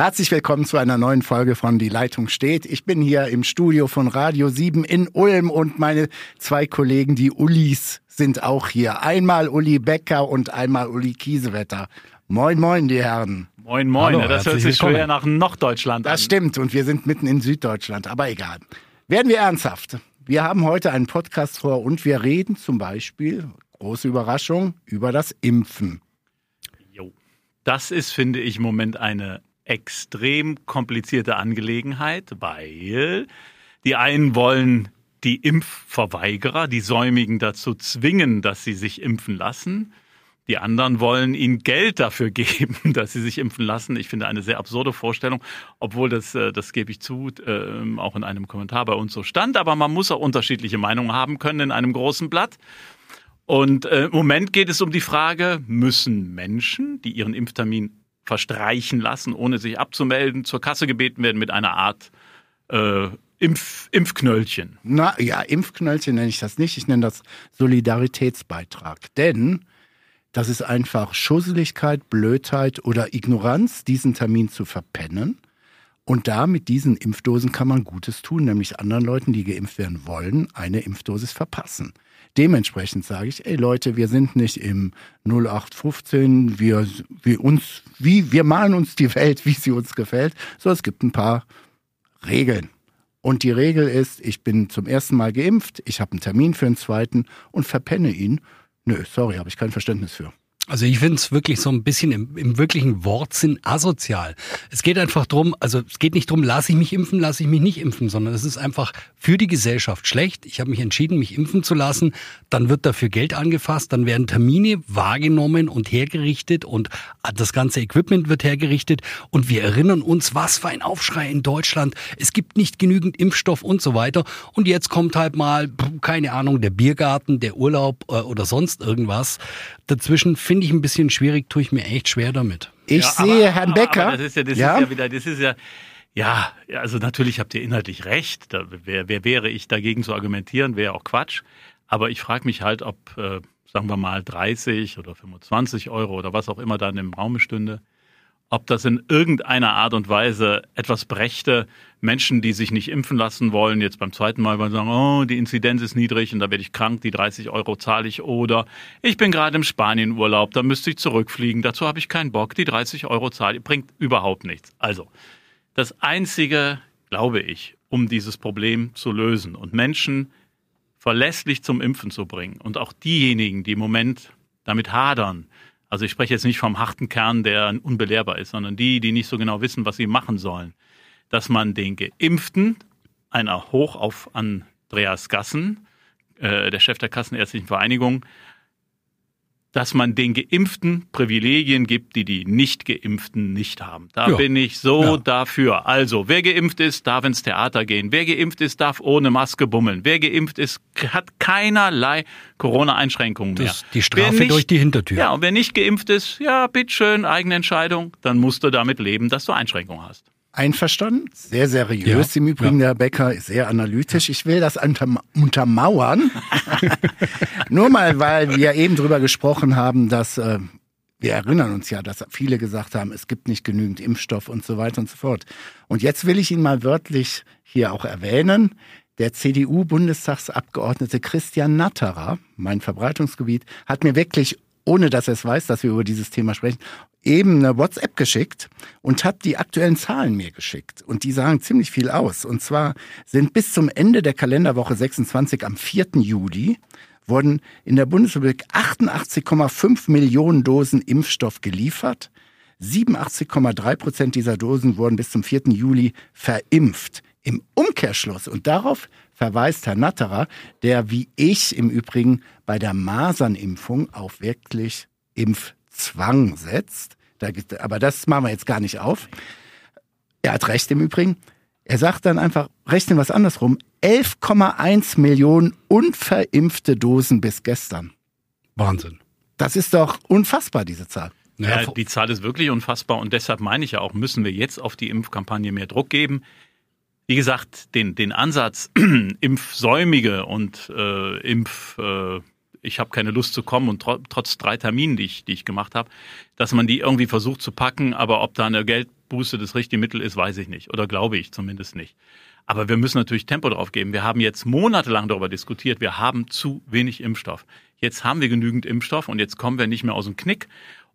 Herzlich willkommen zu einer neuen Folge von Die Leitung steht. Ich bin hier im Studio von Radio 7 in Ulm und meine zwei Kollegen, die Ullis, sind auch hier. Einmal Uli Becker und einmal Uli Kiesewetter. Moin, moin, die Herren. Moin, moin. Hallo, das hört sich willkommen. schwer nach Norddeutschland Das an. stimmt und wir sind mitten in Süddeutschland, aber egal. Werden wir ernsthaft. Wir haben heute einen Podcast vor und wir reden zum Beispiel, große Überraschung, über das Impfen. Jo. Das ist, finde ich, im Moment eine extrem komplizierte Angelegenheit, weil die einen wollen die Impfverweigerer, die Säumigen dazu zwingen, dass sie sich impfen lassen. Die anderen wollen ihnen Geld dafür geben, dass sie sich impfen lassen. Ich finde eine sehr absurde Vorstellung, obwohl das, äh, das gebe ich zu, äh, auch in einem Kommentar bei uns so stand. Aber man muss auch unterschiedliche Meinungen haben können in einem großen Blatt. Und äh, im Moment geht es um die Frage, müssen Menschen, die ihren Impftermin verstreichen lassen, ohne sich abzumelden, zur Kasse gebeten werden mit einer Art äh, Impf, Impfknöllchen? Na ja, Impfknöllchen nenne ich das nicht, ich nenne das Solidaritätsbeitrag. Denn das ist einfach Schusseligkeit, Blödheit oder Ignoranz, diesen Termin zu verpennen. Und da mit diesen Impfdosen kann man Gutes tun, nämlich anderen Leuten, die geimpft werden wollen, eine Impfdosis verpassen. Dementsprechend sage ich, ey Leute, wir sind nicht im 0815, wir, wir uns, wie, wir malen uns die Welt, wie sie uns gefällt, so es gibt ein paar Regeln. Und die Regel ist, ich bin zum ersten Mal geimpft, ich habe einen Termin für den zweiten und verpenne ihn. Nö, sorry, habe ich kein Verständnis für. Also ich finde es wirklich so ein bisschen im, im wirklichen Wortsinn asozial. Es geht einfach drum, also es geht nicht drum, lasse ich mich impfen, lasse ich mich nicht impfen, sondern es ist einfach für die Gesellschaft schlecht. Ich habe mich entschieden, mich impfen zu lassen. Dann wird dafür Geld angefasst, dann werden Termine wahrgenommen und hergerichtet und das ganze Equipment wird hergerichtet. Und wir erinnern uns, was für ein Aufschrei in Deutschland. Es gibt nicht genügend Impfstoff und so weiter. Und jetzt kommt halt mal, keine Ahnung, der Biergarten, der Urlaub äh, oder sonst irgendwas. Dazwischen finde ich ein bisschen schwierig, tue ich mir echt schwer damit. Ich Ja, sehe aber- Herrn Becker. Aber das ist ja, das Ja? ist ja wieder, das ist ja, ja, also natürlich habt ihr inhaltlich recht. Da, wer, wer wäre ich dagegen zu argumentieren, wäre auch Quatsch. Aber ich frage mich halt, ob, äh, sagen wir mal, 30 oder 25 Euro oder was auch immer dann im Raum stünde, ob das in irgendeiner Art und Weise etwas brächte, Menschen, die sich nicht impfen lassen wollen, jetzt beim zweiten Mal sagen, oh, die Inzidenz ist niedrig und da werde ich krank, die 30 Euro zahle ich oder ich bin gerade im Spanienurlaub, da müsste ich zurückfliegen, dazu habe ich keinen Bock, die 30 Euro zahle ich, bringt überhaupt nichts. Also, das Einzige, glaube ich, um dieses Problem zu lösen und Menschen verlässlich zum Impfen zu bringen und auch diejenigen, die im Moment damit hadern, also ich spreche jetzt nicht vom harten Kern, der unbelehrbar ist, sondern die, die nicht so genau wissen, was sie machen sollen, dass man den Geimpften, einer Hoch auf Andreas Gassen, äh, der Chef der Kassenärztlichen Vereinigung, dass man den Geimpften Privilegien gibt, die die Nicht-Geimpften nicht haben. Da Ja. bin ich so Ja. dafür. Also, wer geimpft ist, darf ins Theater gehen. Wer geimpft ist, darf ohne Maske bummeln. Wer geimpft ist, hat keinerlei Corona-Einschränkungen mehr. Das die Strafe nicht- durch die Hintertür. Ja, und wer nicht geimpft ist, ja, bitteschön, eigene Entscheidung, dann musst du damit leben, dass du Einschränkungen hast. Einverstanden? Sehr seriös Ja, im Übrigen, der Herr Becker, sehr analytisch. Ich will das unterm untermauern. Nur mal, weil wir eben drüber gesprochen haben, dass äh, wir erinnern uns ja, dass viele gesagt haben, es gibt nicht genügend Impfstoff und so weiter und so fort. Und jetzt will ich ihn mal wörtlich hier auch erwähnen. Der CDU-Bundestagsabgeordnete Christian Natterer, mein Verbreitungsgebiet, hat mir wirklich, ohne dass er es weiß, dass wir über dieses Thema sprechen, eben eine WhatsApp geschickt und hat die aktuellen Zahlen mir geschickt. Und die sagen ziemlich viel aus. Und zwar sind bis zum Ende der Kalenderwoche 26 am 4. Juli wurden in der Bundesrepublik 88,5 Millionen Dosen Impfstoff geliefert. 87,3 Prozent dieser Dosen wurden bis zum 4. Juli verimpft. Im Umkehrschluss, und darauf verweist Herr Natterer, der wie ich im Übrigen bei der Masernimpfung auf wirklich Impfzwang setzt. Da, gibt- aber das machen wir jetzt gar nicht auf. Er hat recht im Übrigen. Er sagt dann einfach, rechnen wir es andersrum, 11,1 Millionen unverimpfte Dosen bis gestern. Wahnsinn. Das ist doch unfassbar, diese Zahl. Ja, Ja, die Zahl ist wirklich unfassbar und deshalb meine ich ja auch, müssen wir jetzt auf die Impfkampagne mehr Druck geben. Wie gesagt, den, den Ansatz Impfsäumige und äh, Impf, äh, ich habe keine Lust zu kommen und tro trotz drei Terminen, die ich, die ich gemacht habe, dass man die irgendwie versucht zu packen, aber ob da eine Geld Booster das richtige Mittel ist, weiß ich nicht. Oder glaube ich zumindest nicht. Aber wir müssen natürlich Tempo drauf geben. Wir haben jetzt monatelang darüber diskutiert. Wir haben zu wenig Impfstoff. Jetzt haben wir genügend Impfstoff und jetzt kommen wir nicht mehr aus dem Knick.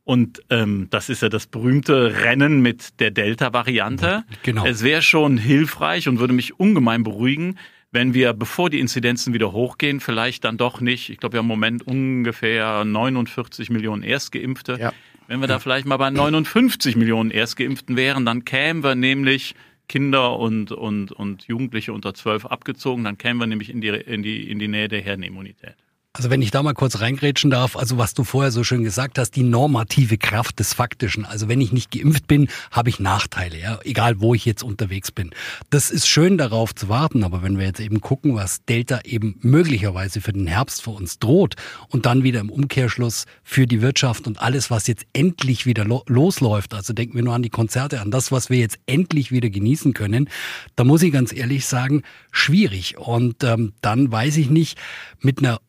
Und ähm, das ist ja das berühmte Rennen mit der Delta-Variante. Genau. Es wäre schon hilfreich und würde mich ungemein beruhigen, wenn wir, bevor die Inzidenzen wieder hochgehen, vielleicht dann doch nicht, ich glaube, wir haben im Moment ungefähr 49 Millionen Erstgeimpfte. Ja. Wenn wir da vielleicht mal bei 59 Millionen Erstgeimpften wären, dann kämen wir nämlich Kinder und, und, und Jugendliche unter 12 abgezogen, dann kämen wir nämlich in die, in die, in die Nähe der Herdenimmunität. Also wenn ich da mal kurz reingrätschen darf, also was du vorher so schön gesagt hast, die normative Kraft des Faktischen. Also wenn ich nicht geimpft bin, habe ich Nachteile, ja, egal wo ich jetzt unterwegs bin. Das ist schön darauf zu warten, aber wenn wir jetzt eben gucken, was Delta eben möglicherweise für den Herbst für uns droht und dann wieder im Umkehrschluss für die Wirtschaft und alles, was jetzt endlich wieder lo losläuft, also denken wir nur an die Konzerte, an das, was wir jetzt endlich wieder genießen können, da muss ich ganz ehrlich sagen, schwierig. Und ähm, dann weiß ich nicht, mit einer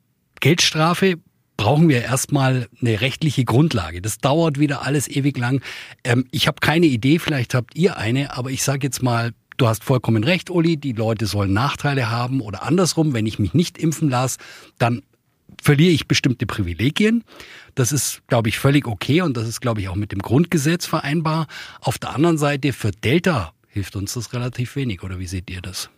Geldstrafe brauchen wir erstmal eine rechtliche Grundlage. Das dauert wieder alles ewig lang. Ähm, ich habe keine Idee, vielleicht habt ihr eine, aber ich sage jetzt mal, du hast vollkommen recht, Uli, die Leute sollen Nachteile haben oder andersrum, wenn ich mich nicht impfen lasse, dann verliere ich bestimmte Privilegien. Das ist, glaube ich, völlig okay und das ist, glaube ich, auch mit dem Grundgesetz vereinbar. Auf der anderen Seite, für Delta hilft uns das relativ wenig, oder wie seht ihr das?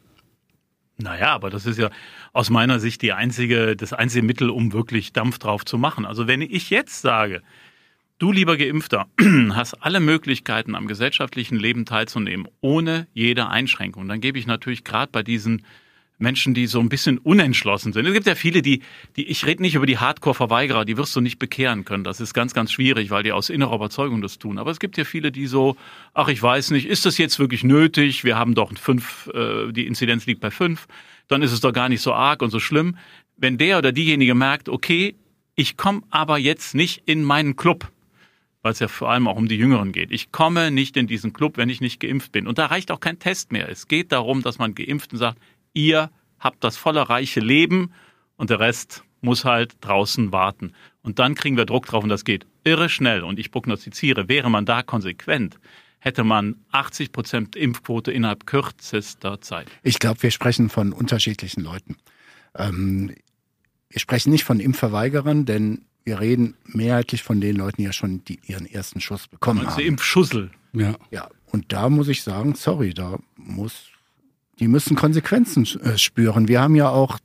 Naja, aber das ist ja aus meiner Sicht die einzige, das einzige Mittel, um wirklich Dampf drauf zu machen. Also wenn ich jetzt sage, du lieber Geimpfter, hast alle Möglichkeiten am gesellschaftlichen Leben teilzunehmen, ohne jede Einschränkung, dann gebe ich natürlich gerade bei diesen Menschen, die so ein bisschen unentschlossen sind. Es gibt ja viele, die, die ich rede nicht über die Hardcore-Verweigerer, die wirst du nicht bekehren können. Das ist ganz, ganz schwierig, weil die aus innerer Überzeugung das tun. Aber es gibt ja viele, die so, ach, ich weiß nicht, ist das jetzt wirklich nötig? Wir haben doch fünf, äh, die Inzidenz liegt bei fünf, dann ist es doch gar nicht so arg und so schlimm. Wenn der oder diejenige merkt, okay, ich komme aber jetzt nicht in meinen Club, weil es ja vor allem auch um die Jüngeren geht. Ich komme nicht in diesen Club, wenn ich nicht geimpft bin. Und da reicht auch kein Test mehr. Es geht darum, dass man Geimpften sagt, ihr habt das volle reiche Leben und der Rest muss halt draußen warten. Und dann kriegen wir Druck drauf und das geht irre schnell. Und ich prognostiziere, wäre man da konsequent, hätte man 80 Prozent Impfquote innerhalb kürzester Zeit. Ich glaube, wir sprechen von unterschiedlichen Leuten. Ähm, wir sprechen nicht von Impfverweigerern, denn wir reden mehrheitlich von den Leuten, die ja schon die, ihren ersten Schuss bekommen Also haben. Impfschussel. Ja. Ja, und da muss ich sagen, sorry, da muss, die müssen Konsequenzen äh, spüren. Wir haben ja auch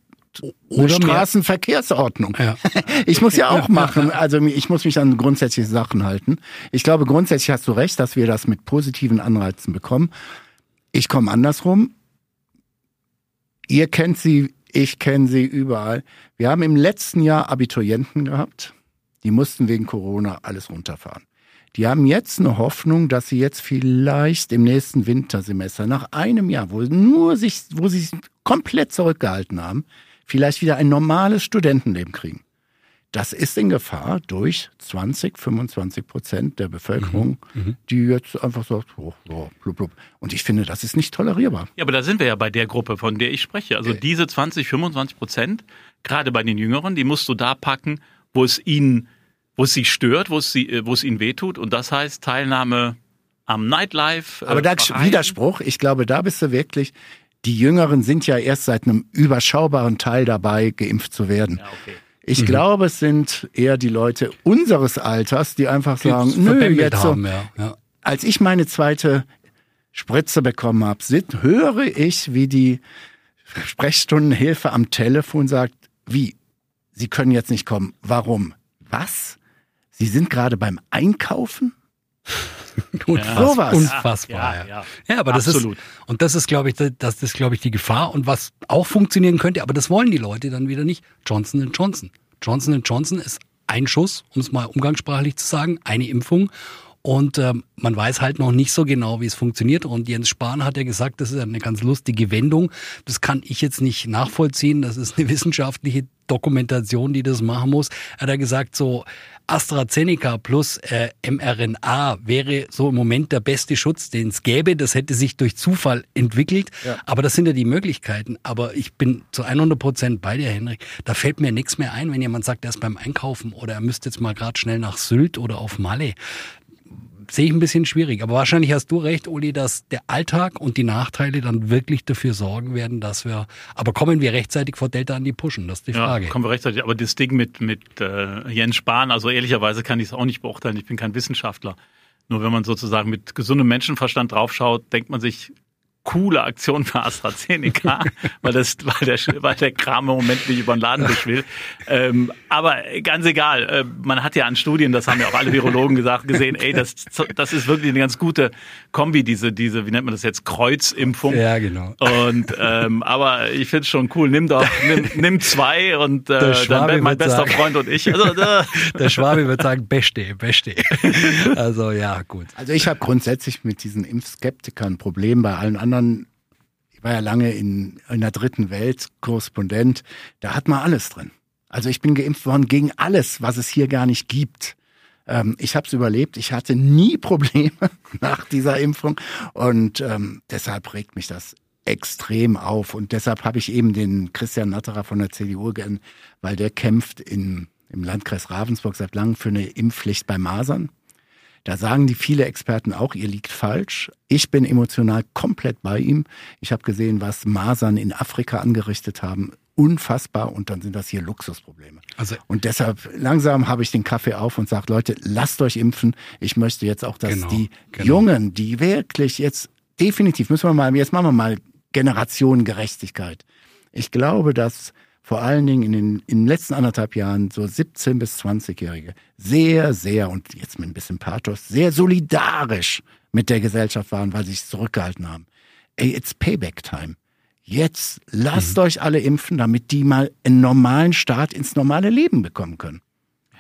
Oder Straßenverkehrsordnung. Ja. Ich muss ja auch machen, also ich muss mich an grundsätzliche Sachen halten. Ich glaube, grundsätzlich hast du recht, dass wir das mit positiven Anreizen bekommen. Ich komme andersrum. Ihr kennt sie, ich kenne sie überall. Wir haben im letzten Jahr Abiturienten gehabt, die mussten wegen Corona alles runterfahren. Die haben jetzt eine Hoffnung, dass sie jetzt vielleicht im nächsten Wintersemester, nach einem Jahr, wo nur sich, wo sie sich komplett zurückgehalten haben, vielleicht wieder ein normales Studentenleben kriegen. Das ist in Gefahr durch 20, 25 Prozent der Bevölkerung, die jetzt einfach sagt, oh, oh, blub, blub. Und ich finde, das ist nicht tolerierbar. Ja, aber da sind wir ja bei der Gruppe, von der ich spreche. Also diese 20, 25 Prozent, gerade bei den Jüngeren, die musst du da packen, wo es ihnen, wo es sie stört, wo es, sie, äh, wo es ihnen wehtut. Und das heißt Teilnahme am Nightlife. äh, Aber da Vereinen. Widerspruch, ich glaube, da bist du wirklich, die Jüngeren sind ja erst seit einem überschaubaren Teil dabei, geimpft zu werden. Ja, okay. Ich glaube, es sind eher die Leute unseres Alters, die einfach sagen, Die nö, verbämmelt jetzt so, haben, ja. ja. als ich meine zweite Spritze bekommen habe, höre ich, wie die Sprechstundenhilfe am Telefon sagt, wie, Sie können jetzt nicht kommen. Warum? Was? Sie sind gerade beim Einkaufen? Unfassbar. sowas. Unfassbar. Ja, Ja, ja. ja. aber das Absolut. ist und das ist, glaube ich, das, das ist, glaube ich, die Gefahr und was auch funktionieren könnte, aber das wollen die Leute dann wieder nicht. Johnson Johnson. Johnson Johnson ist ein Schuss, um es mal umgangssprachlich zu sagen, eine Impfung. Und ähm, man weiß halt noch nicht so genau, wie es funktioniert. Und Jens Spahn hat ja gesagt, das ist eine ganz lustige Wendung. Das kann ich jetzt nicht nachvollziehen. Das ist eine wissenschaftliche Dokumentation, die das machen muss. Er hat ja gesagt, so AstraZeneca plus äh, mRNA wäre so im Moment der beste Schutz, den es gäbe. Das hätte sich durch Zufall entwickelt. Ja. Aber das sind ja die Möglichkeiten. Aber ich bin zu 100 Prozent bei dir, Henrik. Da fällt mir nichts mehr ein, wenn jemand sagt, er ist beim Einkaufen oder er müsste jetzt mal gerade schnell nach Sylt oder auf Malle sehe ich ein bisschen schwierig. Aber wahrscheinlich hast du recht, Uli, dass der Alltag und die Nachteile dann wirklich dafür sorgen werden, dass wir. Aber kommen wir rechtzeitig vor Delta an die Pushen? Das ist die Frage. Ja, kommen wir rechtzeitig. Aber das Ding mit, mit äh, Jens Spahn, also ehrlicherweise kann ich es auch nicht beurteilen. Ich bin kein Wissenschaftler. Nur wenn man sozusagen mit gesundem Menschenverstand draufschaut, denkt man sich, coole Aktion für AstraZeneca, weil, das, weil, der, weil der Kram im Moment nicht über den Ladentisch will. Ähm, aber ganz egal, äh, man hat ja an Studien, das haben ja auch alle Virologen gesagt, gesehen, ey, das, das ist wirklich eine ganz gute Kombi, diese, diese, wie nennt man das jetzt, Kreuzimpfung. Ja, genau. Und ähm, aber ich finde es schon cool, nimm doch, nimm, nimm zwei und äh, dann mein bester sagen, Freund und ich. Also, äh. Der Schwabi wird sagen, beste, beste. Also ja, gut. Also ich habe grundsätzlich mit diesen Impfskeptikern ein Problem bei allen anderen anderen, ich war ja lange in, in der dritten Welt Korrespondent, da hat man alles drin. Also ich bin geimpft worden gegen alles, was es hier gar nicht gibt. Ähm, ich habe es überlebt. Ich hatte nie Probleme nach dieser Impfung und ähm, deshalb regt mich das extrem auf. Und deshalb habe ich eben den Christian Natterer von der CDU weil der kämpft in, im Landkreis Ravensburg seit langem für eine Impfpflicht bei Masern. Da sagen die viele Experten auch, ihr liegt falsch. Ich bin emotional komplett bei ihm. Ich habe gesehen, was Masern in Afrika angerichtet haben. Unfassbar. Und dann sind das hier Luxusprobleme. Also, und deshalb langsam habe ich den Kaffee auf und sage, Leute, lasst euch impfen. Ich möchte jetzt auch, dass genau, die genau. Jungen, die wirklich jetzt definitiv, müssen wir mal, jetzt machen wir mal Generationengerechtigkeit. Ich glaube, dass vor allen Dingen in den, in den letzten anderthalb Jahren so 17- bis 20-Jährige sehr, sehr, und jetzt mit ein bisschen Pathos, sehr solidarisch mit der Gesellschaft waren, weil sie sich zurückgehalten haben. Ey, it's payback time. Jetzt lasst mhm. euch alle impfen, damit die mal einen normalen Start ins normale Leben bekommen können.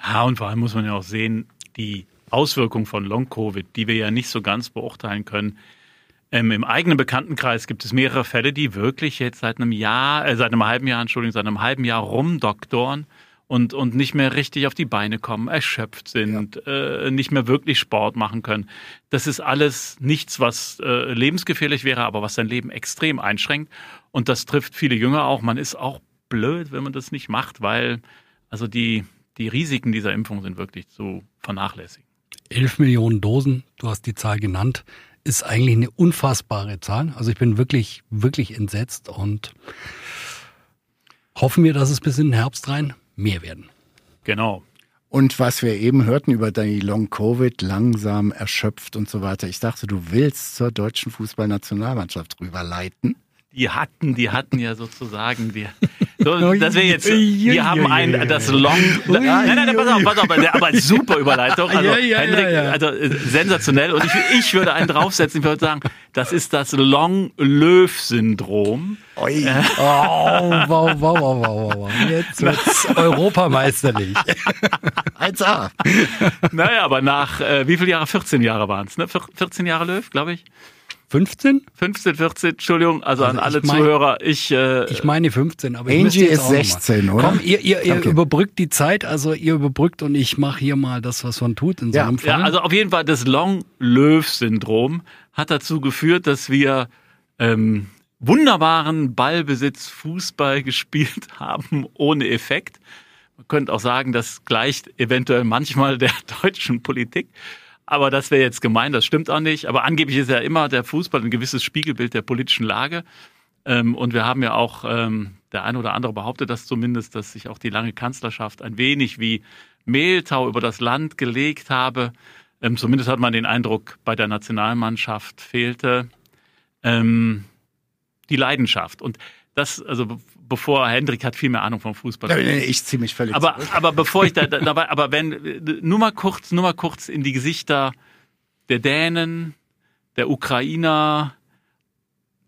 Ja, und vor allem muss man ja auch sehen, die Auswirkungen von Long-Covid, die wir ja nicht so ganz beurteilen können, ähm, Im eigenen Bekanntenkreis gibt es mehrere Fälle, die wirklich jetzt seit einem Jahr, äh, seit einem halben Jahr, Entschuldigung, seit einem halben Jahr rumdoktoren und, und nicht mehr richtig auf die Beine kommen, erschöpft sind, ja. äh, nicht mehr wirklich Sport machen können. Das ist alles nichts, was äh, lebensgefährlich wäre, aber was sein Leben extrem einschränkt. Und das trifft viele Jünger auch. Man ist auch blöd, wenn man das nicht macht, weil also die, die Risiken dieser Impfung sind wirklich zu vernachlässigen. 11 Millionen Dosen, du hast die Zahl genannt ist eigentlich eine unfassbare Zahl. Also ich bin wirklich, wirklich entsetzt und hoffen wir, dass es bis in den Herbst rein mehr werden. Genau. Und was wir eben hörten über die Long-Covid, langsam erschöpft und so weiter. Ich dachte, du willst zur deutschen Fußballnationalmannschaft rüberleiten. Die hatten, die hatten ja sozusagen, die, so, dass wir jetzt, wir haben ein, das Long, nein, nein, nein, pass auf, pass auf, aber super Überleitung, also Henrik, also äh, sensationell und ich, ich würde einen draufsetzen, ich würde sagen, das ist das Long-Löw-Syndrom. Oi. Oh, wow, wow, wow, wow, wow. Jetzt wird's europameisterlich. 1A. Naja, aber nach, äh, wie viele Jahre? 14 Jahre waren es, ne? 14 Jahre Löw, glaube ich. 15? 15, 14, Entschuldigung, also, also an alle mein, Zuhörer. Ich, äh, ich meine 15, aber Angie ich ist 16, oder? Komm, ihr, ihr, ihr okay. überbrückt die Zeit, also ihr überbrückt und ich mache hier mal das, was man tut in ja. so einem Fall. Ja, also auf jeden Fall das Long-Löw-Syndrom hat dazu geführt, dass wir ähm, wunderbaren Ballbesitz Fußball gespielt haben ohne Effekt. Man könnte auch sagen, das gleicht eventuell manchmal der deutschen Politik. Aber das wäre jetzt gemein, das stimmt auch nicht. Aber angeblich ist ja immer der Fußball ein gewisses Spiegelbild der politischen Lage. Ähm, und wir haben ja auch, ähm, der eine oder andere behauptet das zumindest, dass sich auch die lange Kanzlerschaft ein wenig wie Mehltau über das Land gelegt habe. Ähm, zumindest hat man den Eindruck, bei der Nationalmannschaft fehlte die Leidenschaft. Und das, also bevor Hendrik hat viel mehr Ahnung vom Fußball. Ja, ich ziehe mich völlig aber, zurück. aber bevor ich da, dabei, aber wenn, nur mal kurz, nur mal kurz in die Gesichter der Dänen, der Ukrainer,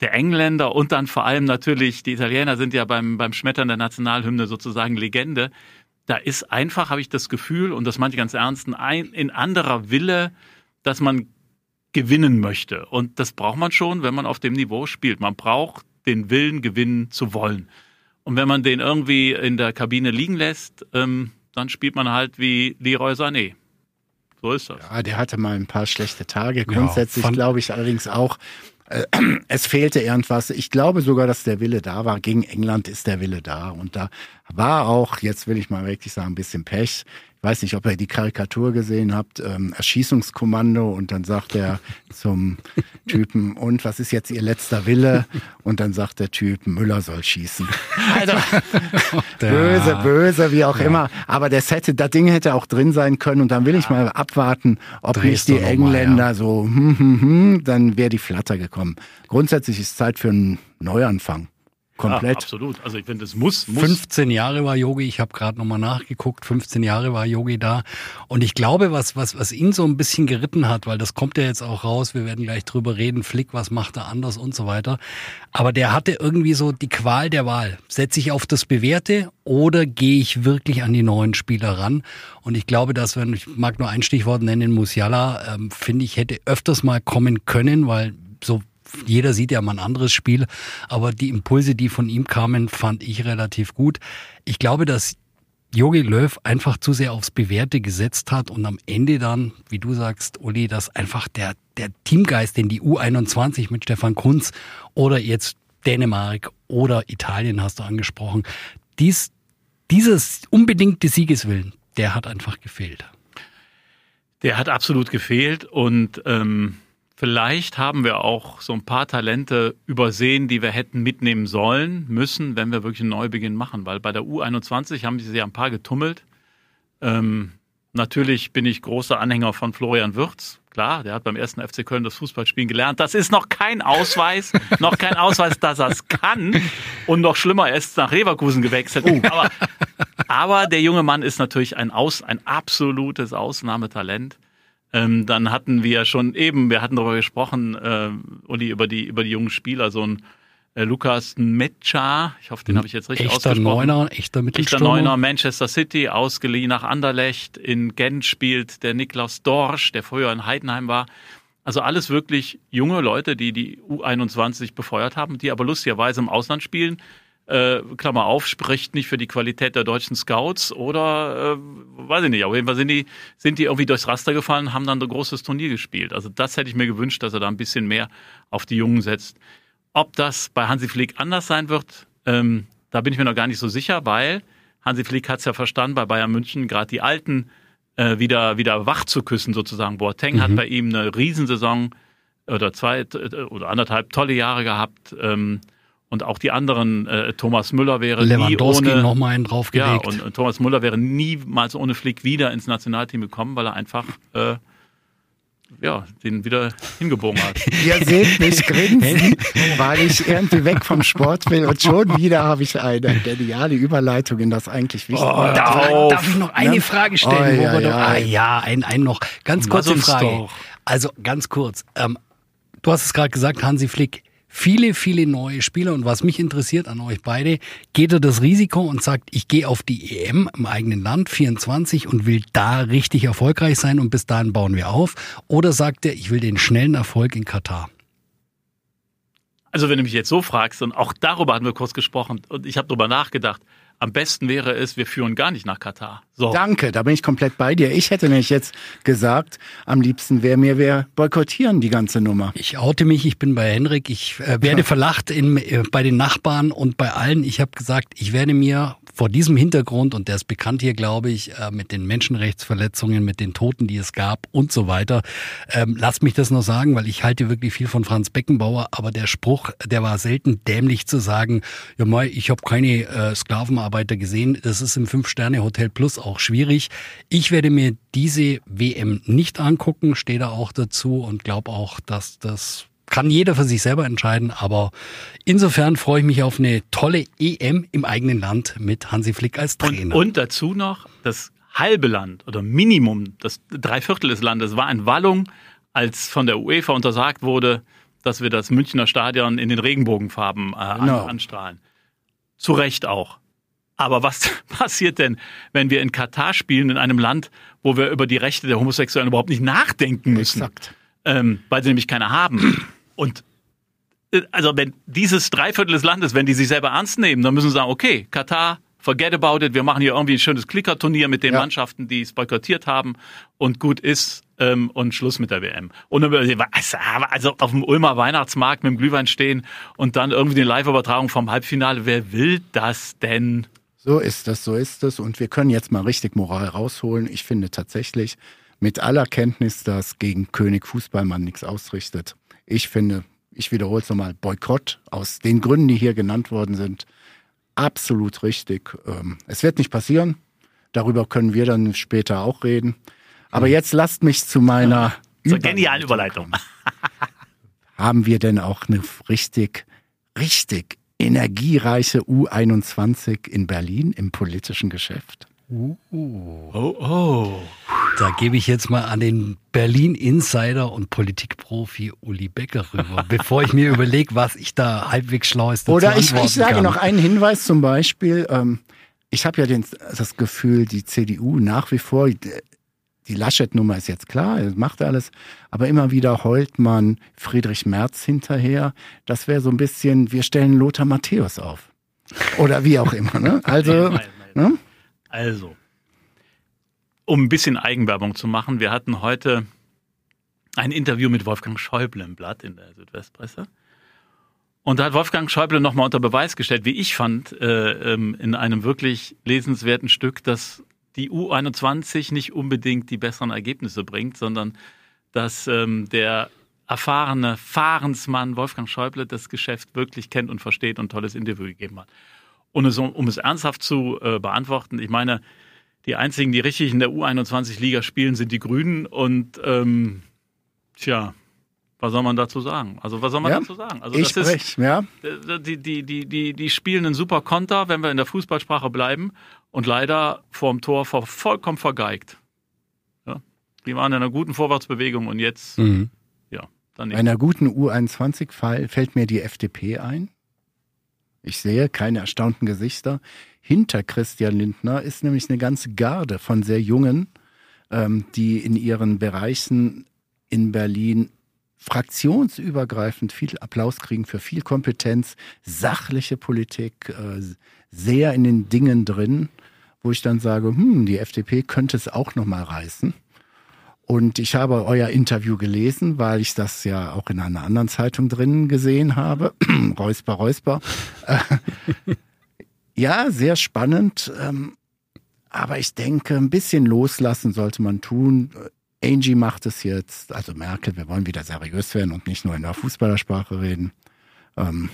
der Engländer und dann vor allem natürlich, die Italiener sind ja beim, beim Schmettern der Nationalhymne sozusagen Legende. Da ist einfach, habe ich das Gefühl, und das manche ganz ernst, ein in anderer Wille, dass man gewinnen möchte. Und das braucht man schon, wenn man auf dem Niveau spielt. Man braucht den Willen gewinnen zu wollen. Und wenn man den irgendwie in der Kabine liegen lässt, ähm, dann spielt man halt wie Leroy Sané. So ist das. Ja, der hatte mal ein paar schlechte Tage. Grundsätzlich ja, glaube ich allerdings auch, äh, es fehlte irgendwas. Ich glaube sogar, dass der Wille da war. Gegen England ist der Wille da. Und da war auch, jetzt will ich mal wirklich sagen, ein bisschen Pech weiß nicht, ob ihr die Karikatur gesehen habt, ähm, Erschießungskommando und dann sagt er zum Typen, und was ist jetzt Ihr letzter Wille? Und dann sagt der Typ, Müller soll schießen. Also, böse, böse, wie auch ja. immer. Aber das hätte, das Ding hätte auch drin sein können und dann will ich mal abwarten, ob nicht die Engländer mal, ja. so, hm, hm, hm, dann wäre die Flatter gekommen. Grundsätzlich ist Zeit für einen Neuanfang. Komplett. Ja, absolut. Also ich finde, es muss, muss. 15 Jahre war Yogi, ich habe gerade nochmal nachgeguckt, 15 Jahre war Yogi da. Und ich glaube, was, was, was ihn so ein bisschen geritten hat, weil das kommt ja jetzt auch raus, wir werden gleich drüber reden, Flick, was macht er anders und so weiter. Aber der hatte irgendwie so die Qual der Wahl. Setze ich auf das Bewährte oder gehe ich wirklich an die neuen Spieler ran? Und ich glaube, dass, wenn ich mag nur ein Stichwort nennen, Musiala, ähm, finde ich, hätte öfters mal kommen können, weil so jeder sieht ja mal ein anderes Spiel, aber die Impulse, die von ihm kamen, fand ich relativ gut. Ich glaube, dass Jogi Löw einfach zu sehr aufs Bewährte gesetzt hat und am Ende dann, wie du sagst, Uli, dass einfach der, der Teamgeist, den die U21 mit Stefan Kunz oder jetzt Dänemark oder Italien hast du angesprochen, dies, dieses unbedingte Siegeswillen, der hat einfach gefehlt. Der hat absolut gefehlt und ähm, Vielleicht haben wir auch so ein paar Talente übersehen, die wir hätten mitnehmen sollen, müssen, wenn wir wirklich einen Neubeginn machen. Weil bei der U21 haben sie ja ein paar getummelt. Ähm, natürlich bin ich großer Anhänger von Florian Würz. Klar, der hat beim ersten FC Köln das Fußballspielen gelernt. Das ist noch kein Ausweis, noch kein Ausweis, dass er es kann. Und noch schlimmer, er ist nach Leverkusen gewechselt. Oh. Aber, aber der junge Mann ist natürlich ein, Aus, ein absolutes Ausnahmetalent. Ähm, dann hatten wir schon eben, wir hatten darüber gesprochen, äh, Uli, über die, über die jungen Spieler, so ein äh, Lukas Mecha, ich hoffe, den habe ich jetzt richtig echter ausgesprochen. Neuner, echter Mittelstürmer. Echter Neuner, Manchester City, ausgeliehen nach Anderlecht. In Gent spielt der Niklas Dorsch, der früher in Heidenheim war. Also alles wirklich junge Leute, die die U21 befeuert haben, die aber lustigerweise im Ausland spielen äh, Klammer auf, spricht nicht für die Qualität der deutschen Scouts oder äh, weiß ich nicht, auf jeden Fall sind die, sind die irgendwie durchs Raster gefallen, haben dann ein großes Turnier gespielt. Also das hätte ich mir gewünscht, dass er da ein bisschen mehr auf die Jungen setzt. Ob das bei Hansi Flick anders sein wird, ähm, da bin ich mir noch gar nicht so sicher, weil Hansi Flick hat es ja verstanden, bei Bayern München gerade die Alten äh, wieder, wieder wach zu küssen sozusagen. Boateng mhm. hat bei ihm eine Riesensaison oder zwei äh, oder anderthalb tolle Jahre gehabt. Ähm, und auch die anderen, äh, Thomas Müller wäre Lewandowski nie ohne, noch mal einen draufgelegt. Ja, und, und, Thomas Müller wäre niemals ohne Flick wieder ins Nationalteam gekommen, weil er einfach äh, ja, den wieder hingebogen hat. Ihr seht mich grinsen, weil ich irgendwie weg vom Sport will und schon wieder habe ich eine geniale Überleitung in das eigentlich Wichtige. Oh, darf, darf, ich noch eine ne? Frage stellen? Oh, ja, ja, ah, ja, ein, ein noch. Ganz kurze Frage. Doch. Also ganz kurz. Ähm, du hast es gerade gesagt, Hansi Flick viele, viele neue Spieler. Und was mich interessiert an euch beide, geht er das Risiko und sagt, ich gehe auf die EM im eigenen Land 24 und will da richtig erfolgreich sein und bis dahin bauen wir auf? Oder sagt er, ich will den schnellen Erfolg in Katar? Also wenn du mich jetzt so fragst, und auch darüber hatten wir kurz gesprochen, und ich habe darüber nachgedacht, am besten wäre es, wir führen gar nicht nach Katar. So. Danke, da bin ich komplett bei dir. Ich hätte nämlich jetzt gesagt, am liebsten wäre mir, wir boykottieren die ganze Nummer. Ich oute mich, ich bin bei Henrik, ich äh, werde verlacht in, äh, bei den Nachbarn und bei allen. Ich habe gesagt, ich werde mir vor diesem Hintergrund, und der ist bekannt hier, glaube ich, äh, mit den Menschenrechtsverletzungen, mit den Toten, die es gab und so weiter, ähm, lasst mich das noch sagen, weil ich halte wirklich viel von Franz Beckenbauer, aber der Spruch, der war selten dämlich zu sagen, ja mal, ich habe keine äh, Sklavenarbeiter gesehen, das ist im Fünf-Sterne-Hotel Plus auch schwierig. Ich werde mir diese WM nicht angucken, stehe da auch dazu und glaube auch, dass das kann jeder für sich selber entscheiden, aber insofern freue ich mich auf eine tolle EM im eigenen Land mit Hansi Flick als Trainer. Und, und dazu noch das halbe Land oder Minimum, das Dreiviertel des Landes war in Wallung, als von der UEFA untersagt wurde, dass wir das Münchner Stadion in den Regenbogenfarben äh, genau. anstrahlen. Zu Recht auch. Aber was passiert denn, wenn wir in Katar spielen, in einem Land, wo wir über die Rechte der Homosexuellen überhaupt nicht nachdenken müssen? Exakt. Ähm, weil sie nämlich keine haben. Und äh, also wenn dieses Dreiviertel des Landes, wenn die sich selber ernst nehmen, dann müssen sie sagen, okay, Katar, forget about it, wir machen hier irgendwie ein schönes Klickerturnier mit den ja. Mannschaften, die es boykottiert haben und gut ist ähm, und Schluss mit der WM. Und also auf dem Ulmer Weihnachtsmarkt mit dem Glühwein stehen und dann irgendwie die Live-Übertragung vom Halbfinale, wer will das denn? So ist es, so ist es. Und wir können jetzt mal richtig Moral rausholen. Ich finde tatsächlich, mit aller Kenntnis, dass gegen König Fußball man nichts ausrichtet. Ich finde, ich wiederhole es nochmal, Boykott aus den Gründen, die hier genannt worden sind, absolut richtig. Ähm, es wird nicht passieren. Darüber können wir dann später auch reden. Aber jetzt lasst mich zu meiner so genialen Überleitung. Haben wir denn auch eine richtig, richtig energiereiche U21 in Berlin im politischen Geschäft? Uh. Oh, oh. Da gebe ich jetzt mal an den Berlin-Insider und Politikprofi Uli Becker rüber, bevor ich mir überlege, was ich da halbwegs schlau ist. Oder ich, ich sage kann. noch einen Hinweis zum Beispiel. Ähm, ich habe ja den, das Gefühl, die CDU nach wie vor, die Laschet-Nummer ist jetzt klar, er macht alles, aber immer wieder heult man Friedrich Merz hinterher. Das wäre so ein bisschen, wir stellen Lothar Matthäus auf. Oder wie auch immer. Ne? Also, nein, nein. Ne? also, um ein bisschen Eigenwerbung zu machen, wir hatten heute ein Interview mit Wolfgang Schäuble im Blatt in der Südwestpresse. Und da hat Wolfgang Schäuble nochmal unter Beweis gestellt, wie ich fand, äh, ähm, in einem wirklich lesenswerten Stück, dass die U21 nicht unbedingt die besseren Ergebnisse bringt, sondern dass ähm, der erfahrene Fahrensmann Wolfgang Schäuble das Geschäft wirklich kennt und versteht und ein tolles Interview gegeben hat. Und es, um es ernsthaft zu äh, beantworten, ich meine, die einzigen, die richtig in der U21-Liga spielen, sind die Grünen und ähm, tja, was soll man dazu sagen? Also was soll man ja, dazu sagen? Also ich das ist, ja. die, die, die, die, die spielen einen super Konter, wenn wir in der Fußballsprache bleiben und leider vorm Tor vollkommen vergeigt. Ja? Die waren in einer guten Vorwärtsbewegung und jetzt, mhm. ja, daneben. Bei einer guten U21 fällt mir die FDP ein. Ich sehe keine erstaunten Gesichter. Hinter Christian Lindner ist nämlich eine ganze Garde von sehr Jungen, ähm, die in ihren Bereichen in Berlin fraktionsübergreifend viel Applaus kriegen für viel Kompetenz, sachliche Politik, äh, sehr in den Dingen drin, wo ich dann sage, hm, die FDP könnte es auch noch mal reißen. Und ich habe euer Interview gelesen, weil ich das ja auch in einer anderen Zeitung drin gesehen habe. räusper, räusper. ja, sehr spannend. Ähm, aber ich denke, ein bisschen loslassen sollte man tun. Angie macht es jetzt, also Merkel, wir wollen wieder seriös werden und nicht nur in der Fußballersprache reden. Ähm,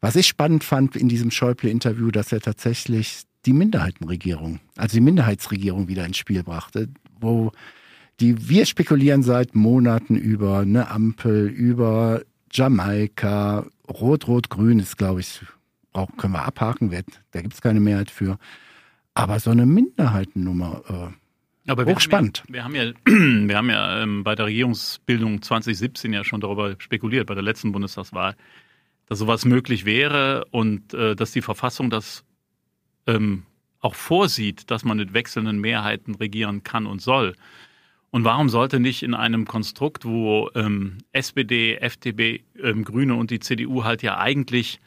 was ich spannend fand in diesem Schäuble-Interview, dass er tatsächlich die Minderheitenregierung, also die Minderheitsregierung wieder ins Spiel brachte, wo die wir spekulieren seit Monaten über eine Ampel, über Jamaika, Rot-Rot-Grün ist, glaube ich, können wir abhaken, da gibt es keine Mehrheit für. Aber so eine Minderheitennummer, äh, aber Hochspannend. Wir haben ja, wir haben ja, wir haben ja ähm, bei der Regierungsbildung 2017 ja schon darüber spekuliert, bei der letzten Bundestagswahl, dass sowas möglich wäre und äh, dass die Verfassung das ähm, auch vorsieht, dass man mit wechselnden Mehrheiten regieren kann und soll. Und warum sollte nicht in einem Konstrukt, wo ähm, SPD, FDP, ähm, Grüne und die CDU halt ja eigentlich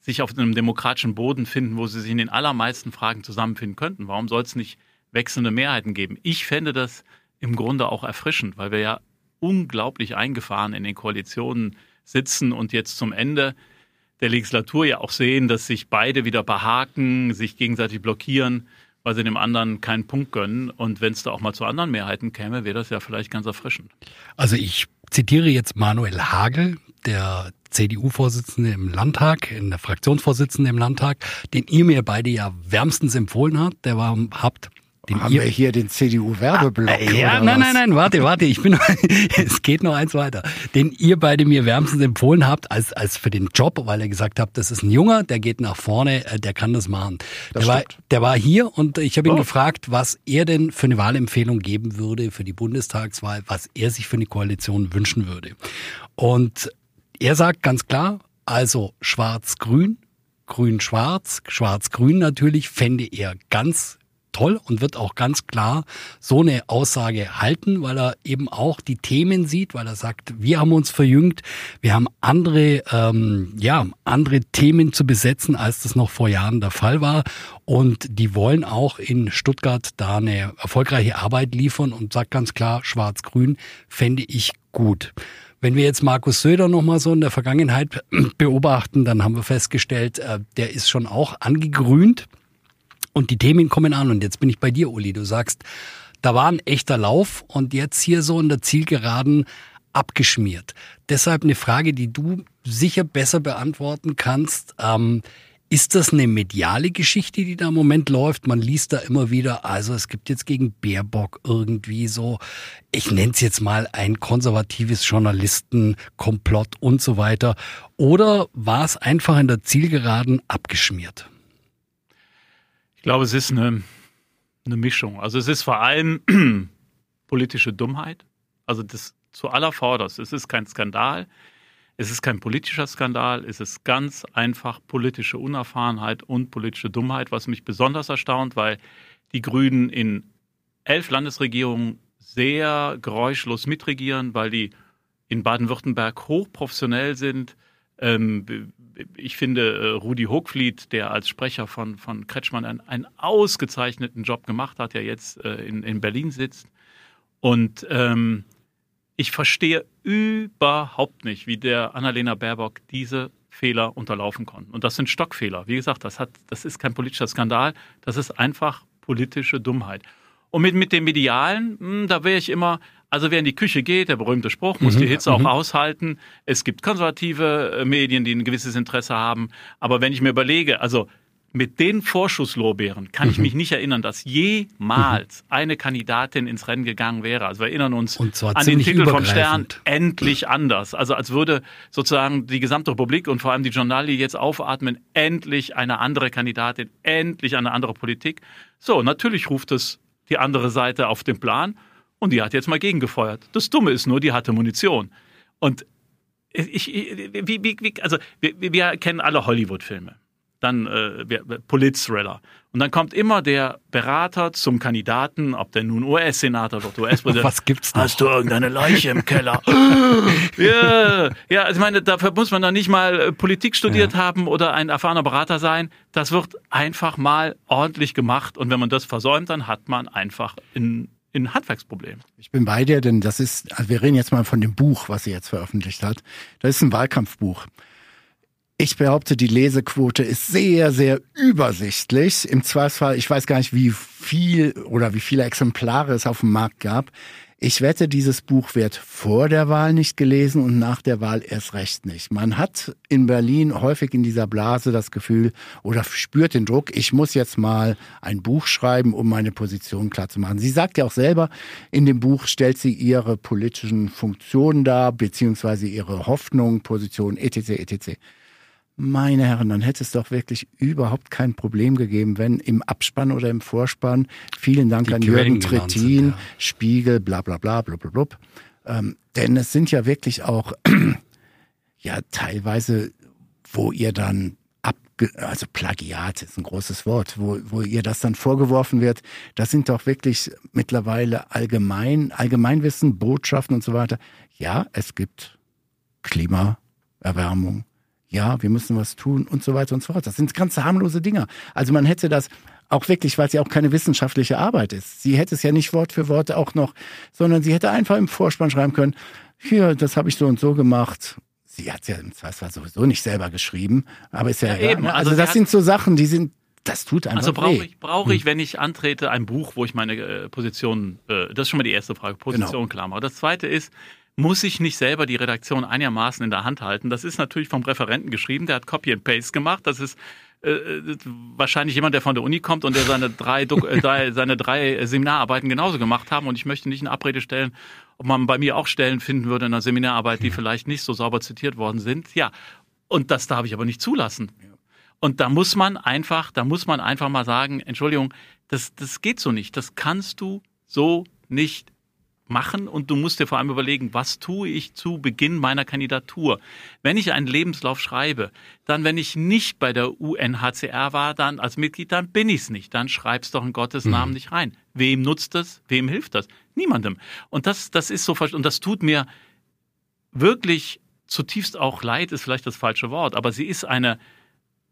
sich auf einem demokratischen Boden finden, wo sie sich in den allermeisten Fragen zusammenfinden könnten, warum soll es nicht wechselnde Mehrheiten geben. Ich fände das im Grunde auch erfrischend, weil wir ja unglaublich eingefahren in den Koalitionen sitzen und jetzt zum Ende der Legislatur ja auch sehen, dass sich beide wieder behaken, sich gegenseitig blockieren, weil sie dem anderen keinen Punkt gönnen. Und wenn es da auch mal zu anderen Mehrheiten käme, wäre das ja vielleicht ganz erfrischend. Also ich zitiere jetzt Manuel Hagel, der CDU-Vorsitzende im Landtag, in der Fraktionsvorsitzende im Landtag, den ihr mir beide ja wärmstens empfohlen habt. Der war, habt den Haben wir hier den CDU-Werbeblock? Ah, ja, nein, nein, nein, warte, warte, ich bin, es geht noch eins weiter. Den ihr beide mir wärmstens empfohlen habt als, als für den Job, weil ihr gesagt habt, das ist ein Junger, der geht nach vorne, äh, der kann das machen. Das der, war, der war hier und ich habe ihn oh. gefragt, was er denn für eine Wahlempfehlung geben würde für die Bundestagswahl, was er sich für eine Koalition wünschen würde. Und er sagt ganz klar, also schwarz-grün, grün-schwarz, schwarz-grün natürlich, fände er ganz toll und wird auch ganz klar so eine Aussage halten, weil er eben auch die Themen sieht, weil er sagt, wir haben uns verjüngt, wir haben andere, ähm, ja, andere Themen zu besetzen, als das noch vor Jahren der Fall war. Und die wollen auch in Stuttgart da eine erfolgreiche Arbeit liefern und sagt ganz klar, Schwarz-Grün fände ich gut. Wenn wir jetzt Markus Söder nochmal so in der Vergangenheit beobachten, dann haben wir festgestellt, äh, der ist schon auch angegrünt Und die Themen kommen an. Und jetzt bin ich bei dir, Uli. Du sagst, da war ein echter Lauf und jetzt hier so in der Zielgeraden abgeschmiert. Deshalb eine Frage, die du sicher besser beantworten kannst. Ähm, ist das eine mediale Geschichte, die da im Moment läuft? Man liest da immer wieder, also es gibt jetzt gegen Baerbock irgendwie so, ich nenne es jetzt mal ein konservatives Journalistenkomplott und so weiter. Oder war es einfach in der Zielgeraden abgeschmiert? Ich glaube, es ist eine, eine Mischung. Also es ist vor allem politische Dummheit. Also das zu aller Vorderst. Es ist kein Skandal. Es ist kein politischer Skandal, es ist ganz einfach politische Unerfahrenheit und politische Dummheit, was mich besonders erstaunt, weil die Grünen in elf Landesregierungen sehr geräuschlos mitregieren, weil die in Baden-Württemberg hochprofessionell sind. Ähm, ich finde, äh, Rudi Hochfliet, der als Sprecher von, von Kretschmann einen, einen ausgezeichneten Job gemacht hat, der jetzt äh, in, in Berlin sitzt. Und ähm, ich verstehe überhaupt nicht, wie der Annalena Baerbock diese Fehler unterlaufen konnte. Und das sind Stockfehler. Wie gesagt, das, hat, das ist kein politischer Skandal, das ist einfach politische Dummheit. Und mit, mit dem Medialen, hm, da wäre ich immer, also wer in die Küche geht, der berühmte Spruch, muss mhm, die Hitze mhm. auch aushalten. Es gibt konservative äh, Medien, die ein gewisses Interesse haben. Aber wenn ich mir überlege, also mit den Vorschusslorbeeren kann ich mhm. mich nicht erinnern, dass jemals mhm. eine Kandidatin ins Rennen gegangen wäre. Also wir erinnern uns an den Titel vom Stern endlich anders. Also als würde sozusagen die gesamte Republik und vor allem die Journali jetzt aufatmen, endlich eine andere Kandidatin, endlich eine andere Politik. So, natürlich ruft es die andere Seite auf den Plan und die hat jetzt mal gegengefeuert. Das Dumme ist nur, die hatte Munition. Und ich, wie, wie, wie, also wir, wir kennen alle Hollywood-Filme dann äh, Polit-Thriller. Und dann kommt immer der Berater zum Kandidaten, ob der nun US-Senator oder US-Präsident. Was gibt's noch? Hast du irgendeine Leiche im Keller? ja, ja, also ich meine, dafür muss man dann nicht mal äh, Politik studiert ja. haben oder ein erfahrener Berater sein. Das wird einfach mal ordentlich gemacht. Und wenn man das versäumt, dann hat man einfach in ein Handwerksproblem. Ich bin bei dir, denn das ist, also wir reden jetzt mal von dem Buch, was sie jetzt veröffentlicht hat. Das ist ein Wahlkampfbuch. Ich behaupte, die Lesequote ist sehr, sehr übersichtlich. Im Zweifelsfall, ich weiß gar nicht, wie viel oder wie viele Exemplare es auf dem Markt gab. Ich wette, dieses Buch wird vor der Wahl nicht gelesen und nach der Wahl erst recht nicht. Man hat in Berlin häufig in dieser Blase das Gefühl oder spürt den Druck, ich muss jetzt mal ein Buch schreiben, um meine Position klar zu machen. Sie sagt ja auch selber, in dem Buch stellt sie ihre politischen Funktionen dar, beziehungsweise ihre Hoffnung, Position, etc., etc. Meine Herren, dann hätte es doch wirklich überhaupt kein Problem gegeben, wenn im Abspann oder im Vorspann, vielen Dank Die an Jürgen Trittin, ja. Spiegel, bla bla bla bla bla bla. Ähm, denn es sind ja wirklich auch, ja, teilweise, wo ihr dann abge also Plagiat ist ein großes Wort, wo, wo ihr das dann vorgeworfen wird, das sind doch wirklich mittlerweile allgemein, Allgemeinwissen, Botschaften und so weiter. Ja, es gibt Klimaerwärmung, ja, wir müssen was tun und so weiter und so fort. Das sind ganz harmlose Dinge. Also man hätte das auch wirklich, weil es ja auch keine wissenschaftliche Arbeit ist. Sie hätte es ja nicht Wort für Wort auch noch, sondern sie hätte einfach im Vorspann schreiben können, hier, das habe ich so und so gemacht. Sie hat es ja im Zweifelsfall sowieso nicht selber geschrieben, aber ist ja, ja eben. Ne? Also, also das sind so Sachen, die sind das tut einfach Also brauche ich, brauche ich, hm. wenn ich antrete, ein Buch, wo ich meine äh, Position, äh, das ist schon mal die erste Frage, Position genau. klar mache. Das zweite ist, muss ich nicht selber die Redaktion einigermaßen in der Hand halten. Das ist natürlich vom Referenten geschrieben, der hat Copy and Paste gemacht. Das ist äh, äh wahrscheinlich jemand, der von der Uni kommt und der seine drei, äh, drei, seine drei Seminararbeiten genauso gemacht haben. Und ich möchte nicht in Abrede stellen, ob man bei mir auch Stellen finden würde in einer Seminararbeit, die vielleicht nicht so sauber zitiert worden sind. Ja, und das darf ich aber nicht zulassen. Und da muss man einfach, da muss man einfach mal sagen, Entschuldigung, das, das geht so nicht. Das kannst du so nicht machen und du musst dir vor allem überlegen, was tue ich zu Beginn meiner Kandidatur. Wenn ich einen Lebenslauf schreibe, dann wenn ich nicht bei der UNHCR war, dann als Mitglied, dann bin ich es nicht. Dann schreib's doch in Gottes Namen mhm. nicht rein. Wem nutzt das? Wem hilft das? Niemandem. Und das, das ist so, und das tut mir wirklich zutiefst auch leid, ist vielleicht das falsche Wort, aber sie ist eine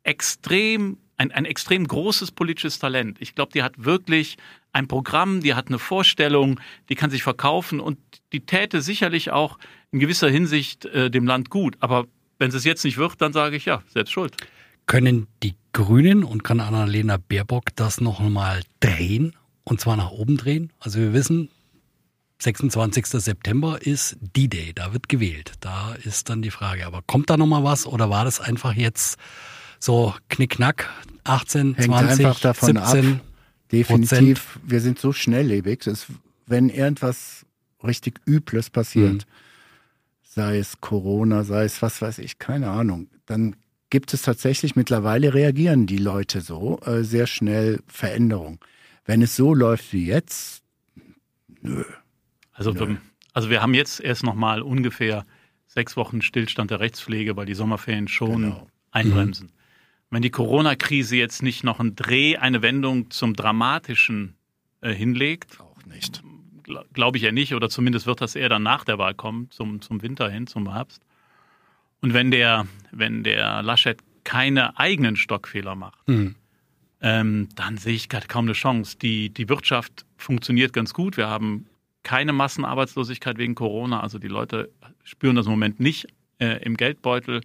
extrem ein, ein extrem großes politisches Talent. Ich glaube, die hat wirklich ein Programm, die hat eine Vorstellung, die kann sich verkaufen und die täte sicherlich auch in gewisser Hinsicht äh, dem Land gut. Aber wenn es jetzt nicht wird, dann sage ich ja, selbst schuld. Können die Grünen und kann Annalena Baerbock das noch mal drehen und zwar nach oben drehen? Also wir wissen, 26. September ist D-Day, da wird gewählt. Da ist dann die Frage, aber kommt da noch mal was oder war das einfach jetzt so knickknack 18, Hängt 20, einfach davon 17 ab. Definitiv, wir sind so schnelllebig, dass wenn irgendwas richtig Übles passiert, Mhm. sei es Corona, sei es was weiß ich, keine Ahnung, dann gibt es tatsächlich mittlerweile reagieren die Leute so äh, sehr schnell Veränderung. Wenn es so läuft wie jetzt, nö. Also, Nö. wir, also wir haben jetzt erst noch mal ungefähr sechs Wochen Stillstand der Rechtspflege, weil die Sommerferien schon Genau. einbremsen. Wenn die Corona-Krise jetzt nicht noch einen Dreh, eine Wendung zum Dramatischen äh, hinlegt, Auch nicht. gl- glaube ich ja nicht, oder zumindest wird das eher dann nach der Wahl kommen, zum, zum Winter hin, zum Herbst. Und wenn der, wenn der Laschet keine eigenen Stockfehler macht, Mhm. ähm, dann sehe ich gerade kaum eine Chance. Die, die Wirtschaft funktioniert ganz gut. Wir haben keine Massenarbeitslosigkeit wegen Corona. Also die Leute spüren das im Moment nicht äh, im Geldbeutel.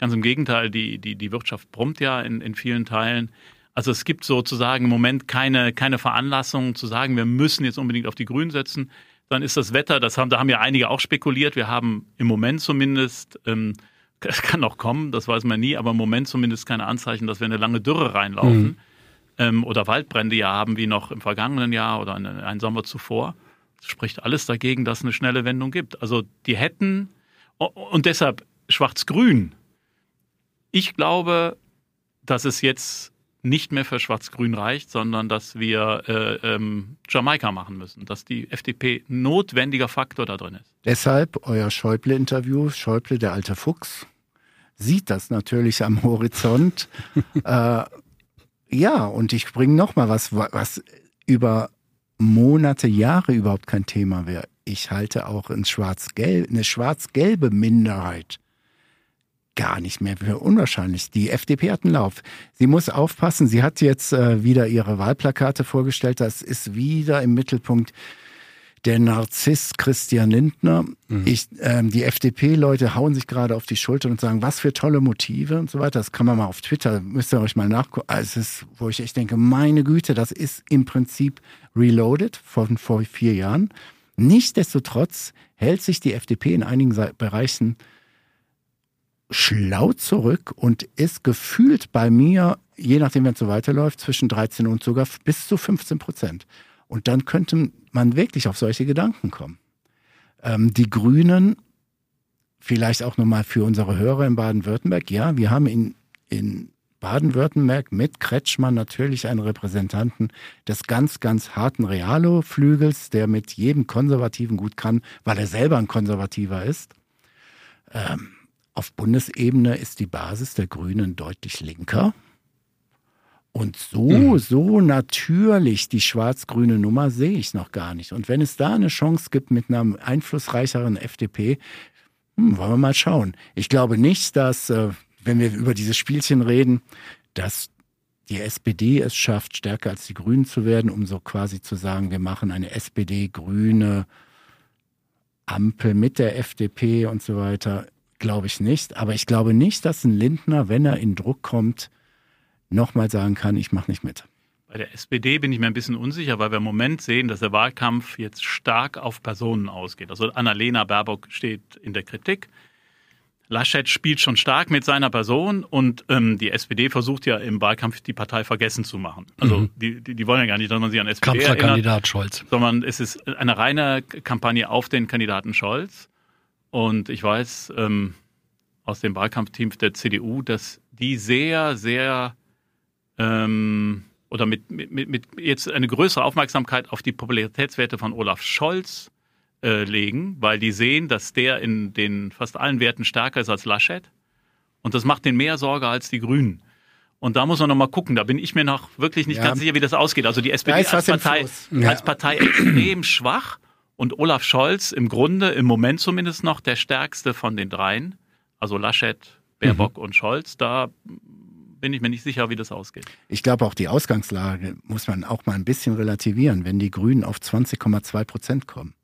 Ganz im Gegenteil, die, die, die Wirtschaft brummt ja in, in vielen Teilen. Also es gibt sozusagen im Moment keine, keine Veranlassung zu sagen, wir müssen jetzt unbedingt auf die Grünen setzen. Dann ist das Wetter, das haben, da haben ja einige auch spekuliert. Wir haben im Moment zumindest, ähm, es kann noch kommen, das weiß man nie, aber im Moment zumindest keine Anzeichen, dass wir in eine lange Dürre reinlaufen Mhm. ähm, oder Waldbrände ja haben wie noch im vergangenen Jahr oder einen, einen Sommer zuvor. Das spricht alles dagegen, dass es eine schnelle Wendung gibt. Also die hätten und deshalb Schwarz-Grün. Ich glaube, dass es jetzt nicht mehr für Schwarz-Grün reicht, sondern dass wir äh, ähm, Jamaika machen müssen, dass die FDP notwendiger Faktor da drin ist. Deshalb euer Schäuble-Interview, Schäuble, der alte Fuchs, sieht das natürlich am Horizont. äh, ja, und ich bringe noch mal was, was über Monate, Jahre überhaupt kein Thema wäre. Ich halte auch ein schwarz-gelb, eine schwarz-gelbe Minderheit gar nicht mehr für unwahrscheinlich. Die FDP hat einen Lauf. Sie muss aufpassen. Sie hat jetzt äh, wieder ihre Wahlplakate vorgestellt. Das ist wieder im Mittelpunkt der Narziss Christian Lindner. Ich, ähm, die FDP-Leute hauen sich gerade auf die Schulter und sagen, was für tolle Motive und so weiter. Das kann man mal auf Twitter, müsst ihr euch mal nachgucken. Also es ist, wo ich echt denke, meine Güte, das ist im Prinzip reloaded von vor vier Jahren. Nichtsdestotrotz hält sich die FDP in einigen Bereichen schlau zurück und ist gefühlt bei mir, je nachdem, wenn es so weiterläuft, zwischen 13 und sogar bis zu 15 Prozent. Und dann könnte man wirklich auf solche Gedanken kommen. Ähm, die Grünen, vielleicht auch nochmal für unsere Hörer in Baden-Württemberg, ja, wir haben in, in Baden-Württemberg mit Kretschmann natürlich einen Repräsentanten des ganz, ganz harten Realo-Flügels, der mit jedem Konservativen gut kann, weil er selber ein Konservativer ist. Ähm, auf Bundesebene ist die Basis der Grünen deutlich linker. Und so, so natürlich die schwarz-grüne Nummer sehe ich noch gar nicht. Und wenn es da eine Chance gibt mit einer einflussreicheren FDP, hm, wollen wir mal schauen. Ich glaube nicht, dass, äh, wenn wir über dieses Spielchen reden, dass die SPD es schafft, stärker als die Grünen zu werden, um so quasi zu sagen, wir machen eine SPD-grüne Ampel mit der FDP und so weiter. Glaube ich nicht. Aber ich glaube nicht, dass ein Lindner, wenn er in Druck kommt, nochmal sagen kann, ich mache nicht mit. Bei der SPD bin ich mir ein bisschen unsicher, weil wir im Moment sehen, dass der Wahlkampf jetzt stark auf Personen ausgeht. Also Annalena Baerbock steht in der Kritik. Laschet spielt schon stark mit seiner Person und ähm, die SPD versucht ja im Wahlkampf die Partei vergessen zu machen. Also Mhm. die, die, die wollen ja gar nicht, dass man sich an SPD erinnert, Kanzlerkandidat Scholz. sondern es ist eine reine Kampagne auf den Kandidaten Scholz. Und ich weiß ähm, aus dem Wahlkampfteam der CDU, dass die sehr, sehr ähm, oder mit, mit, mit- jetzt eine größere Aufmerksamkeit auf die Popularitätswerte von Olaf Scholz äh, legen, weil die sehen, dass der in den fast allen Werten stärker ist als Laschet. Und das macht denen mehr Sorge als die Grünen. Und da muss man noch mal gucken. Da bin ich mir noch wirklich nicht Ja. ganz sicher, wie das ausgeht. Also die SPD ist als Partei. Ja. als Partei extrem schwach und Olaf Scholz im Grunde im Moment zumindest noch der stärkste von den dreien. Also Laschet, Baerbock und Scholz. Da bin ich mir nicht sicher, wie das ausgeht. Ich glaube, auch die Ausgangslage muss man auch mal ein bisschen relativieren. Wenn die Grünen auf 20,2 Prozent kommen,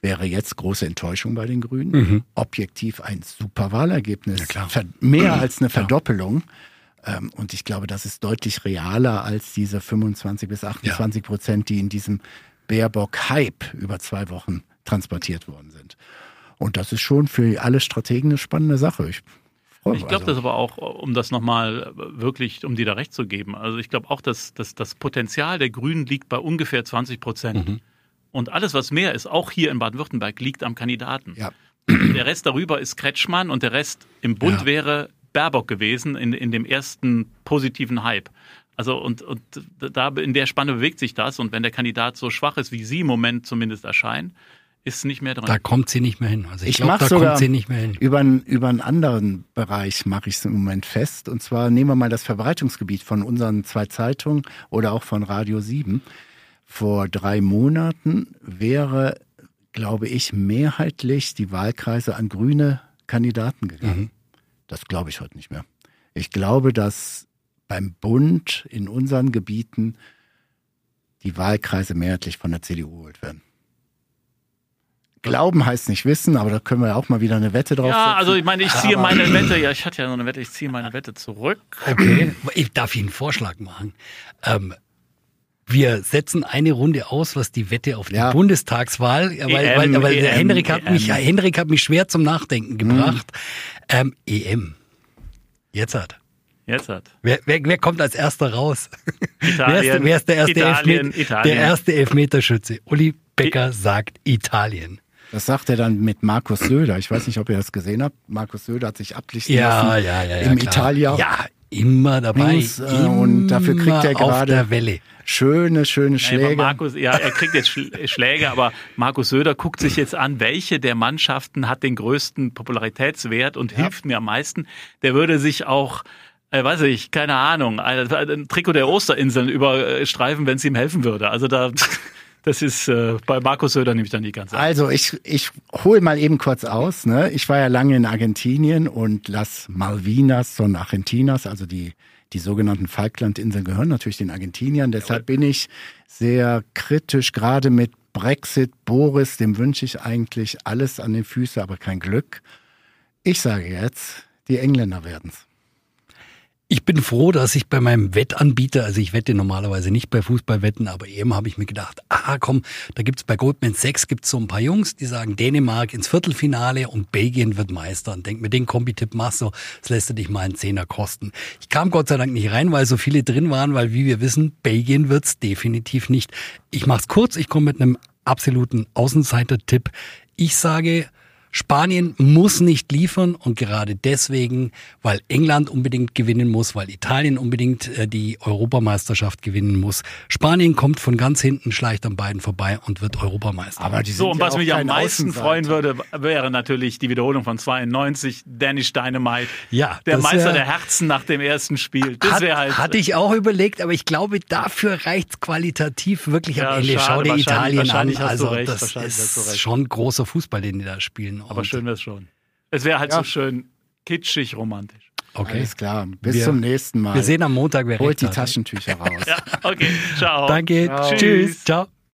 wäre jetzt große Enttäuschung bei den Grünen. Mhm. Objektiv ein super Wahlergebnis. Ja, Mehr als eine Verdoppelung. Ähm, und ich glaube, das ist deutlich realer als diese 25 bis 28 Prozent, die in diesem Baerbock-Hype über zwei Wochen transportiert worden sind. Und das ist schon für alle Strategen eine spannende Sache. Ich, ich glaube also. das aber auch, um das nochmal wirklich, um dir da recht zu geben. Also ich glaube auch, dass, dass das Potenzial der Grünen liegt bei ungefähr 20 Prozent. Mhm. Und alles, was mehr ist, auch hier in Baden-Württemberg, liegt am Kandidaten. Ja. Der Rest darüber ist Kretschmann und der Rest im Bund ja. wäre Baerbock gewesen in, in dem ersten positiven Hype. Also und, und da in der Spanne bewegt sich das und wenn der Kandidat so schwach ist, wie sie im Moment zumindest erscheinen, ist nicht mehr dran. Da kommt sie nicht mehr hin. Also ich, ich glaube, da kommt sie nicht mehr hin. Über, über einen anderen Bereich mache ich es im Moment fest. Und zwar nehmen wir mal das Verbreitungsgebiet von unseren zwei Zeitungen oder auch von Radio 7. Vor drei Monaten wäre, glaube ich, mehrheitlich die Wahlkreise an grüne Kandidaten gegangen. Mhm. Das glaube ich heute nicht mehr. Ich glaube, dass beim Bund in unseren Gebieten die Wahlkreise mehrheitlich von der CDU geholt werden. Glauben heißt nicht wissen, aber da können wir ja auch mal wieder eine Wette drauf Ja, also ich meine, ich ziehe aber meine Wette, ja, ich hatte ja noch eine Wette, ich ziehe meine Wette zurück. Okay, ich darf Ihnen einen Vorschlag machen. Ähm, wir setzen eine Runde aus, was die Wette auf die ja. Bundestagswahl, weil, EM, weil, weil EM, Henrik, hat EM. mich, Henrik hat mich schwer zum Nachdenken gebracht. Mhm. Ähm, EM. Jetzt hat. Jetzt hat. Wer, wer, wer kommt als erster raus? Italien. wer, ist, wer ist der erste, Italien, Elfmet Italien. Der erste Elfmeterschütze. Uli Becker I sagt Italien. Das sagt er dann mit Markus Söder. Ich weiß nicht, ob ihr das gesehen habt. Markus Söder hat sich ablichten ja, lassen ja, ja, ja, im Italia. Ja, immer dabei. News, äh, und dafür kriegt er gerade schöne, schöne Schläge. Nein, Markus, ja, er kriegt jetzt Schläge, aber Markus Söder guckt sich jetzt an, welche der Mannschaften hat den größten Popularitätswert und ja. hilft mir am meisten. Der würde sich auch äh, weiß ich, keine Ahnung, ein, ein Trikot der Osterinseln überstreifen, wenn es ihm helfen würde. Also da Das ist äh, bei Markus Söder nämlich dann die ganze Also ich, ich hole mal eben kurz aus. Ne? Ich war ja lange in Argentinien und Las Malvinas son Argentinas, also die, die sogenannten Falklandinseln gehören natürlich den Argentiniern. Deshalb bin ich sehr kritisch, gerade mit Brexit. Boris, dem wünsche ich eigentlich alles an den Füßen, aber kein Glück. Ich sage jetzt, die Engländer werden's. Ich bin froh, dass ich bei meinem Wettanbieter, also ich wette normalerweise nicht bei Fußballwetten, aber eben habe ich mir gedacht, ah komm, da gibt's bei Goldman Sachs gibt's so ein paar Jungs, die sagen Dänemark ins Viertelfinale und Belgien wird Meister. Und denk mir, den Kombitipp machst du, das lässt du dich mal einen Zehner kosten. Ich kam Gott sei Dank nicht rein, weil so viele drin waren, weil wie wir wissen, Belgien wird's definitiv nicht. Ich mach's kurz, ich komme mit einem absoluten Außenseiter-Tipp. Ich sage Spanien muss nicht liefern und gerade deswegen, weil England unbedingt gewinnen muss, weil Italien unbedingt äh, die Europameisterschaft gewinnen muss. Spanien kommt von ganz hinten, schleicht an beiden vorbei und wird Europameister. Aber die so, und was mich am meisten freuen würde, wäre natürlich die Wiederholung von 92, Danish Dynamite. Ja, der Meister der Herzen nach dem ersten Spiel. Das wäre halt. Hatte ich auch überlegt, aber ich glaube, dafür reicht's qualitativ wirklich ja, am Ende. Schade, Schau dir Italien an. Also, recht, das ist schon großer Fußball, den die da spielen. Aber schön wäre es schon. Es wäre halt ja. so schön kitschig romantisch. Okay. Alles klar. Bis wir, zum nächsten Mal. Wir sehen am Montag, wer Holt die hat. Taschentücher raus. ja, okay. Ciao. Danke. Ciao. Tschüss. Ciao.